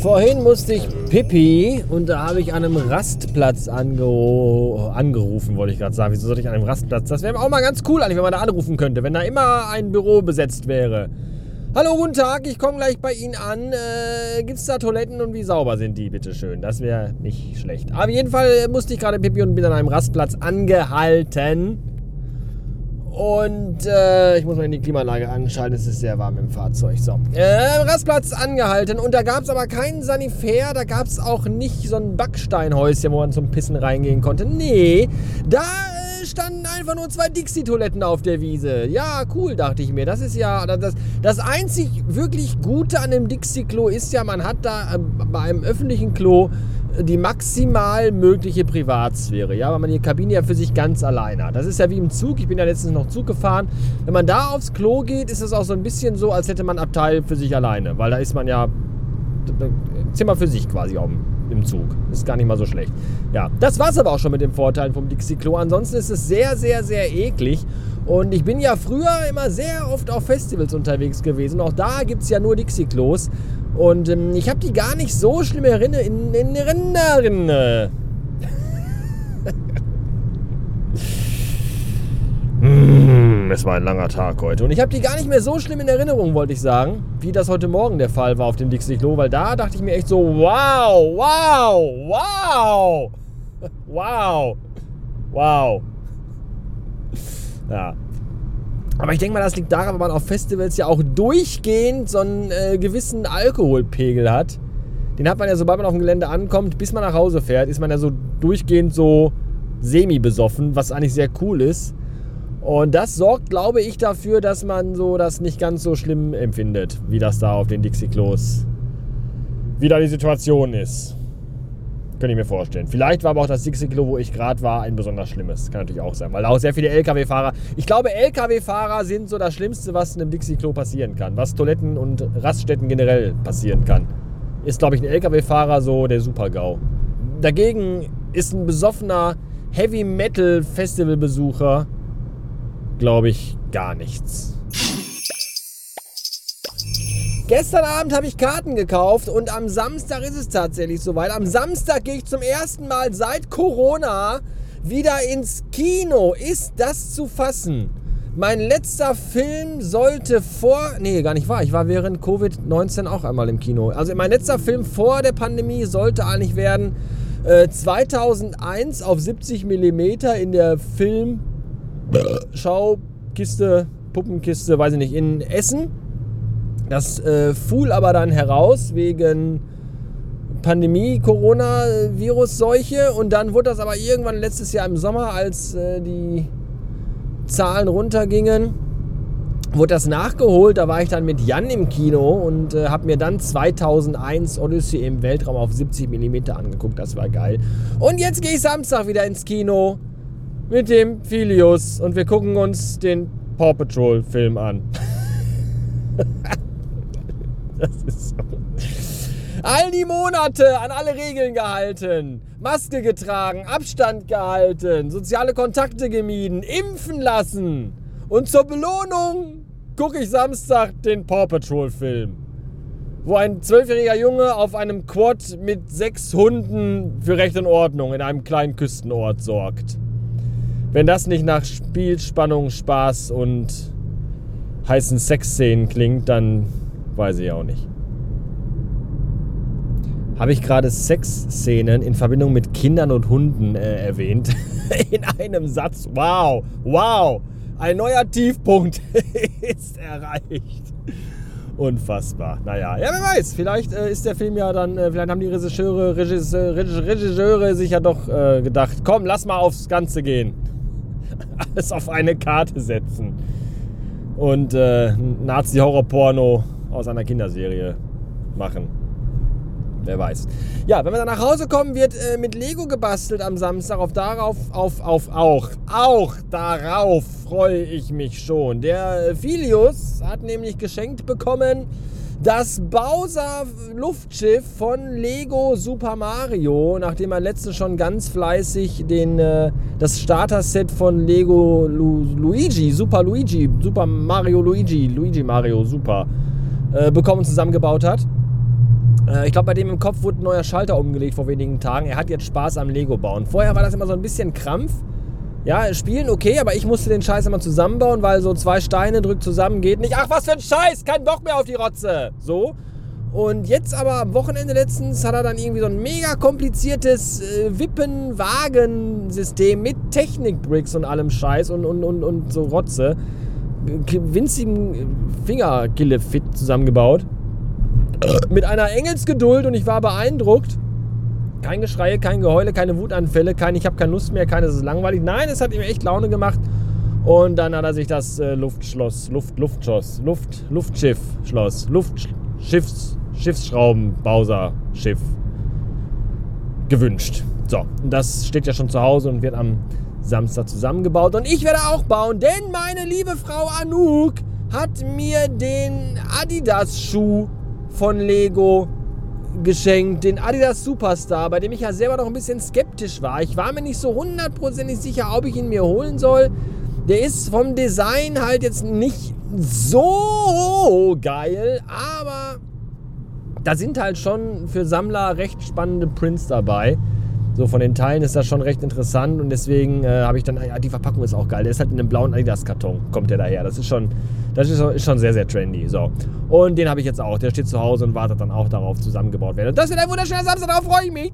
Vorhin musste ich Pipi und da habe ich an einem Rastplatz ange angerufen, wollte ich gerade sagen. Wieso sollte ich an einem Rastplatz? Das wäre auch mal ganz cool eigentlich, wenn man da anrufen könnte, wenn da immer ein Büro besetzt wäre. Hallo, guten Tag, ich komme gleich bei Ihnen an. Äh, Gibt es da Toiletten und wie sauber sind die, bitteschön? Das wäre nicht schlecht. Aber auf jeden Fall musste ich gerade Pipi und bin an einem Rastplatz angehalten. Und äh, ich muss mal in die Klimaanlage anschalten, es ist sehr warm im Fahrzeug. So. Äh, Rastplatz angehalten und da gab es aber keinen Sanitär, da gab es auch nicht so ein Backsteinhäuschen, wo man zum Pissen reingehen konnte. Nee, da äh, standen einfach nur zwei Dixie-Toiletten auf der Wiese. Ja, cool, dachte ich mir. Das ist ja, das, das einzig wirklich Gute an dem Dixie-Klo ist ja, man hat da äh, bei einem öffentlichen Klo die maximal mögliche Privatsphäre, ja, weil man die Kabine ja für sich ganz alleine hat. Das ist ja wie im Zug, ich bin ja letztens noch Zug gefahren. Wenn man da aufs Klo geht, ist es auch so ein bisschen so, als hätte man Abteil für sich alleine, weil da ist man ja Zimmer für sich quasi auch im Zug. Ist gar nicht mal so schlecht. Ja, das war es aber auch schon mit den Vorteilen vom Dixie-Klo. Ansonsten ist es sehr, sehr, sehr eklig. Und ich bin ja früher immer sehr oft auf Festivals unterwegs gewesen. Auch da gibt es ja nur Dixie-Klos. Und ähm, ich habe die gar nicht so schlimm in, in, in Erinnerung. Es war ein langer Tag heute. Und ich habe die gar nicht mehr so schlimm in Erinnerung, wollte ich sagen, wie das heute Morgen der Fall war auf dem Dixie Klo, weil da dachte ich mir echt so, wow, wow, wow, wow, wow. Ja. Aber ich denke mal, das liegt daran, weil man auf Festivals ja auch durchgehend so einen äh, gewissen Alkoholpegel hat. Den hat man ja, sobald man auf dem Gelände ankommt, bis man nach Hause fährt, ist man ja so durchgehend so semi-besoffen, was eigentlich sehr cool ist. Und das sorgt, glaube ich, dafür, dass man so das nicht ganz so schlimm empfindet, wie das da auf den Dixie-Klos, wie da die Situation ist. Könnte ich mir vorstellen. Vielleicht war aber auch das Dixie-Klo, wo ich gerade war, ein besonders schlimmes. Kann natürlich auch sein, weil da auch sehr viele LKW-Fahrer. Ich glaube, LKW-Fahrer sind so das Schlimmste, was in einem Dixie-Klo passieren kann. Was Toiletten und Raststätten generell passieren kann. Ist, glaube ich, ein LKW-Fahrer so der Super-GAU. Dagegen ist ein besoffener Heavy-Metal-Festival-Besucher glaube ich, gar nichts. Gestern Abend habe ich Karten gekauft und am Samstag ist es tatsächlich soweit. Am Samstag gehe ich zum ersten Mal seit Corona wieder ins Kino. Ist das zu fassen? Mein letzter Film sollte vor. Nee, gar nicht wahr. Ich war während Covid-19 auch einmal im Kino. Also mein letzter Film vor der Pandemie sollte eigentlich werden äh, 2001 auf 70 mm in der Film Schaukiste, Puppenkiste, weiß ich nicht, in Essen. Das äh, fuhl aber dann heraus wegen Pandemie, Corona-Virus-Seuche. Und dann wurde das aber irgendwann letztes Jahr im Sommer, als äh, die Zahlen runtergingen, wurde das nachgeholt. Da war ich dann mit Jan im Kino und äh, habe mir dann 2001 Odyssey im Weltraum auf 70 mm angeguckt. Das war geil. Und jetzt gehe ich Samstag wieder ins Kino mit dem Filius und wir gucken uns den Paw Patrol Film an. das ist so. All die Monate an alle Regeln gehalten, Maske getragen, Abstand gehalten, soziale Kontakte gemieden, impfen lassen. Und zur Belohnung gucke ich Samstag den Paw Patrol Film, wo ein zwölfjähriger Junge auf einem Quad mit sechs Hunden für Recht und Ordnung in einem kleinen Küstenort sorgt. Wenn das nicht nach Spiel, Spannung, Spaß und heißen Sexszenen klingt, dann weiß ich auch nicht. Habe ich gerade Sexszenen in Verbindung mit Kindern und Hunden äh, erwähnt? in einem Satz. Wow, wow. Ein neuer Tiefpunkt ist erreicht. Unfassbar. Naja, ja, wer weiß. Vielleicht äh, ist der Film ja dann, äh, vielleicht haben die Regisseure, Regisseure, Regisseure sich ja doch äh, gedacht, komm, lass mal aufs Ganze gehen. Alles auf eine Karte setzen und äh, Nazi-Horror-Porno aus einer Kinderserie machen. Wer weiß. Ja, wenn wir dann nach Hause kommen, wird äh, mit Lego gebastelt am Samstag. Auf darauf, auf, auf, auch, auch darauf freue ich mich schon. Der Filius hat nämlich geschenkt bekommen das Bowser Luftschiff von Lego Super Mario, nachdem er letztens schon ganz fleißig den, äh, das Starter-Set von Lego Lu Luigi, Super Luigi, Super Mario Luigi, Luigi Mario Super äh, bekommen und zusammengebaut hat. Äh, ich glaube, bei dem im Kopf wurde ein neuer Schalter umgelegt vor wenigen Tagen. Er hat jetzt Spaß am Lego bauen. Vorher war das immer so ein bisschen Krampf. Ja, spielen okay, aber ich musste den Scheiß immer zusammenbauen, weil so zwei Steine drückt zusammen geht nicht. Ach, was für ein Scheiß, kein Bock mehr auf die Rotze. So. Und jetzt aber am Wochenende letztens hat er dann irgendwie so ein mega kompliziertes äh, Wippen-Wagen-System mit Technik-Bricks und allem Scheiß und, und, und, und so Rotze. Winzigen Fingergille-Fit zusammengebaut. mit einer Engelsgeduld und ich war beeindruckt. Kein Geschrei, kein Geheule, keine Wutanfälle, kein Ich habe keine Lust mehr, kein Es ist langweilig. Nein, es hat ihm echt Laune gemacht. Und dann hat er sich das äh, Luftschloss, Luft, Luftschloss, Luft, Luftschiff-Schloss, Luftschiffs, Schiffsschrauben, Bowser, Schiff gewünscht. So, und das steht ja schon zu Hause und wird am Samstag zusammengebaut. Und ich werde auch bauen, denn meine liebe Frau Anouk hat mir den Adidas-Schuh von Lego geschenkt, den Adidas Superstar, bei dem ich ja selber noch ein bisschen skeptisch war. Ich war mir nicht so hundertprozentig sicher, ob ich ihn mir holen soll. Der ist vom Design halt jetzt nicht so geil, aber da sind halt schon für Sammler recht spannende Prints dabei. So von den Teilen ist das schon recht interessant und deswegen äh, habe ich dann, ja, die Verpackung ist auch geil. Der ist halt in einem blauen Adidas-Karton, kommt der daher. Das ist schon, das ist schon sehr, sehr trendy. So. Und den habe ich jetzt auch. Der steht zu Hause und wartet dann auch darauf, zusammengebaut werden. Und das wird ein wunderschöner Samstag, darauf freue ich mich.